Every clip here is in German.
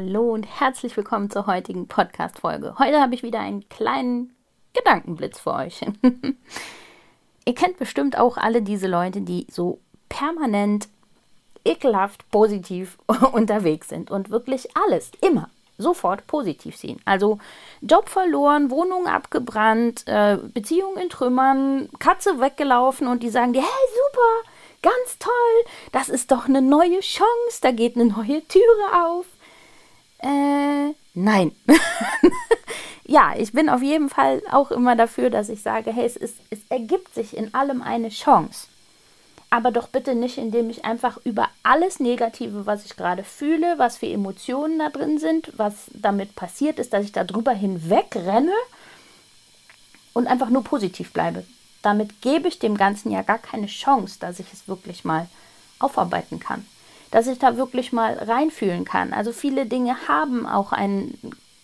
Hallo und herzlich willkommen zur heutigen Podcast-Folge. Heute habe ich wieder einen kleinen Gedankenblitz für euch. Ihr kennt bestimmt auch alle diese Leute, die so permanent ekelhaft positiv unterwegs sind und wirklich alles, immer, sofort positiv sehen. Also Job verloren, Wohnung abgebrannt, äh, Beziehung in Trümmern, Katze weggelaufen und die sagen dir, hey, super, ganz toll, das ist doch eine neue Chance, da geht eine neue Türe auf. Äh, nein. ja, ich bin auf jeden Fall auch immer dafür, dass ich sage, hey, es, ist, es ergibt sich in allem eine Chance. Aber doch bitte nicht, indem ich einfach über alles Negative, was ich gerade fühle, was für Emotionen da drin sind, was damit passiert ist, dass ich da drüber hinweg renne und einfach nur positiv bleibe. Damit gebe ich dem Ganzen ja gar keine Chance, dass ich es wirklich mal aufarbeiten kann dass ich da wirklich mal reinfühlen kann. Also viele Dinge haben auch einen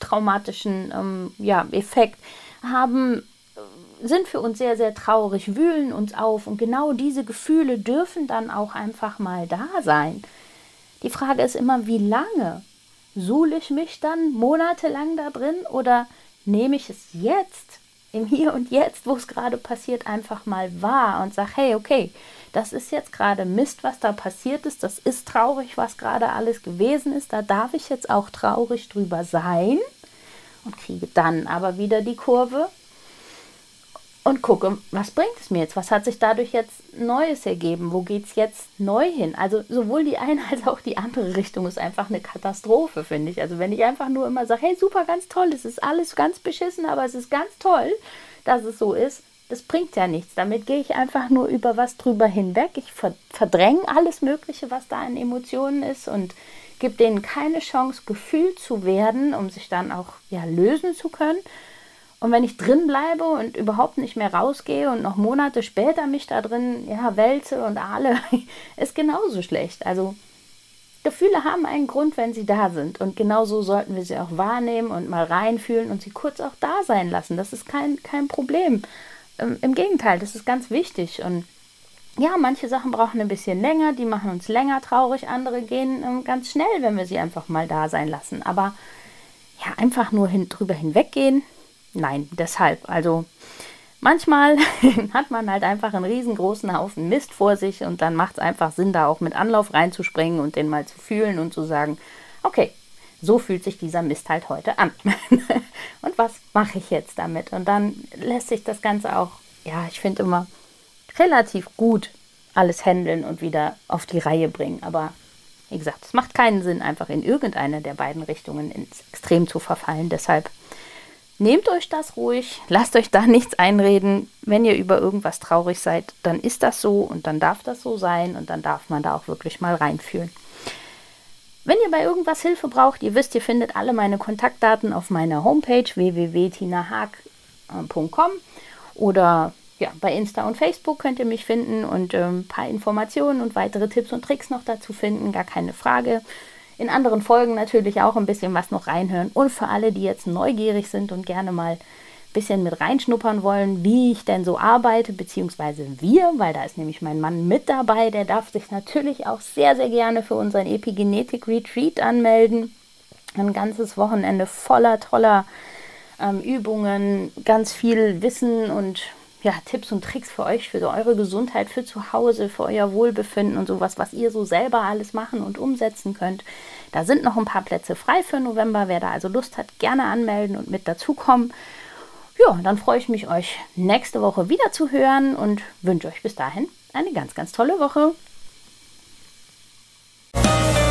traumatischen ähm, ja, Effekt, haben äh, sind für uns sehr, sehr traurig, wühlen uns auf und genau diese Gefühle dürfen dann auch einfach mal da sein. Die Frage ist immer, wie lange? Suhle ich mich dann monatelang da drin oder nehme ich es jetzt, im Hier und Jetzt, wo es gerade passiert, einfach mal wahr und sage, hey, okay, das ist jetzt gerade Mist, was da passiert ist, das ist traurig, was gerade alles gewesen ist, da darf ich jetzt auch traurig drüber sein und kriege dann aber wieder die Kurve und gucke, was bringt es mir jetzt? Was hat sich dadurch jetzt Neues ergeben? Wo geht es jetzt neu hin? Also sowohl die eine als auch die andere Richtung ist einfach eine Katastrophe, finde ich. Also wenn ich einfach nur immer sage, hey, super, ganz toll, es ist alles ganz beschissen, aber es ist ganz toll, dass es so ist, das bringt ja nichts. Damit gehe ich einfach nur über was drüber hinweg. Ich verdränge alles Mögliche, was da an Emotionen ist und gebe denen keine Chance, gefühlt zu werden, um sich dann auch ja, lösen zu können. Und wenn ich drin bleibe und überhaupt nicht mehr rausgehe und noch Monate später mich da drin ja, wälze und ahle, ist genauso schlecht. Also Gefühle haben einen Grund, wenn sie da sind. Und genauso sollten wir sie auch wahrnehmen und mal reinfühlen und sie kurz auch da sein lassen. Das ist kein, kein Problem. Ähm, Im Gegenteil, das ist ganz wichtig. Und ja, manche Sachen brauchen ein bisschen länger, die machen uns länger traurig, andere gehen ähm, ganz schnell, wenn wir sie einfach mal da sein lassen. Aber ja, einfach nur hin, drüber hinweggehen, nein, deshalb. Also manchmal hat man halt einfach einen riesengroßen Haufen Mist vor sich und dann macht es einfach Sinn, da auch mit Anlauf reinzuspringen und den mal zu fühlen und zu sagen, okay, so fühlt sich dieser Mist halt heute an. und was mache ich jetzt damit? Und dann lässt sich das Ganze auch, ja, ich finde immer relativ gut alles handeln und wieder auf die Reihe bringen. Aber wie gesagt, es macht keinen Sinn, einfach in irgendeine der beiden Richtungen ins Extrem zu verfallen. Deshalb nehmt euch das ruhig, lasst euch da nichts einreden. Wenn ihr über irgendwas traurig seid, dann ist das so und dann darf das so sein und dann darf man da auch wirklich mal reinfühlen. Wenn ihr bei irgendwas Hilfe braucht, ihr wisst, ihr findet alle meine Kontaktdaten auf meiner Homepage www.tinahag.com oder ja, bei Insta und Facebook könnt ihr mich finden und ähm, ein paar Informationen und weitere Tipps und Tricks noch dazu finden, gar keine Frage. In anderen Folgen natürlich auch ein bisschen was noch reinhören. Und für alle, die jetzt neugierig sind und gerne mal bisschen mit reinschnuppern wollen, wie ich denn so arbeite, beziehungsweise wir, weil da ist nämlich mein Mann mit dabei, der darf sich natürlich auch sehr, sehr gerne für unseren Epigenetik Retreat anmelden. Ein ganzes Wochenende voller toller ähm, Übungen, ganz viel Wissen und ja, Tipps und Tricks für euch, für eure Gesundheit, für zu Hause, für euer Wohlbefinden und sowas, was ihr so selber alles machen und umsetzen könnt. Da sind noch ein paar Plätze frei für November. Wer da also Lust hat, gerne anmelden und mit dazukommen. Ja, dann freue ich mich, euch nächste Woche wieder zu hören und wünsche euch bis dahin eine ganz, ganz tolle Woche.